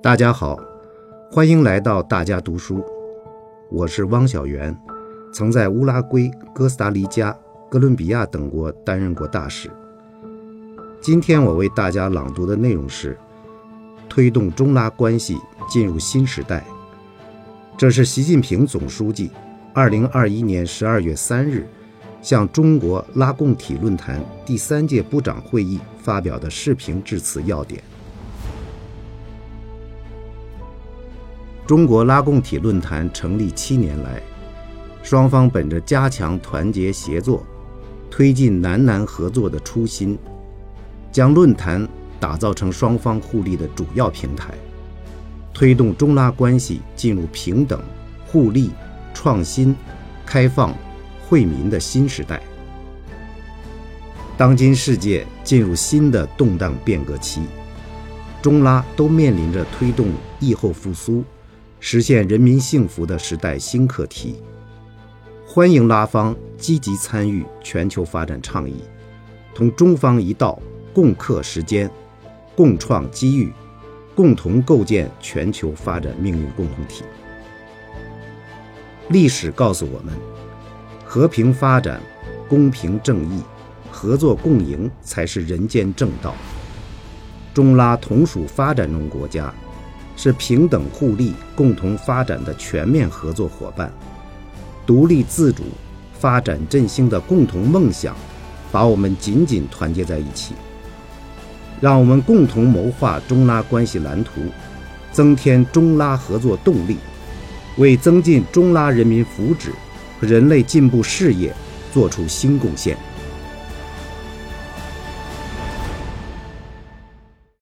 大家好，欢迎来到大家读书。我是汪小媛，曾在乌拉圭、哥斯达黎加、哥伦比亚等国担任过大使。今天我为大家朗读的内容是：推动中拉关系进入新时代。这是习近平总书记2021年12月3日向中国拉共体论坛第三届部长会议发表的视频致辞要点。中国拉共体论坛成立七年来，双方本着加强团结协作、推进南南合作的初心，将论坛打造成双方互利的主要平台，推动中拉关系进入平等、互利、创新、开放、惠民的新时代。当今世界进入新的动荡变革期，中拉都面临着推动疫后复苏。实现人民幸福的时代新课题，欢迎拉方积极参与全球发展倡议，同中方一道共克时艰，共创机遇，共同构建全球发展命运共同体。历史告诉我们，和平发展、公平正义、合作共赢才是人间正道。中拉同属发展中国家。是平等互利、共同发展的全面合作伙伴，独立自主、发展振兴的共同梦想，把我们紧紧团结在一起。让我们共同谋划中拉关系蓝图，增添中拉合作动力，为增进中拉人民福祉和人类进步事业做出新贡献。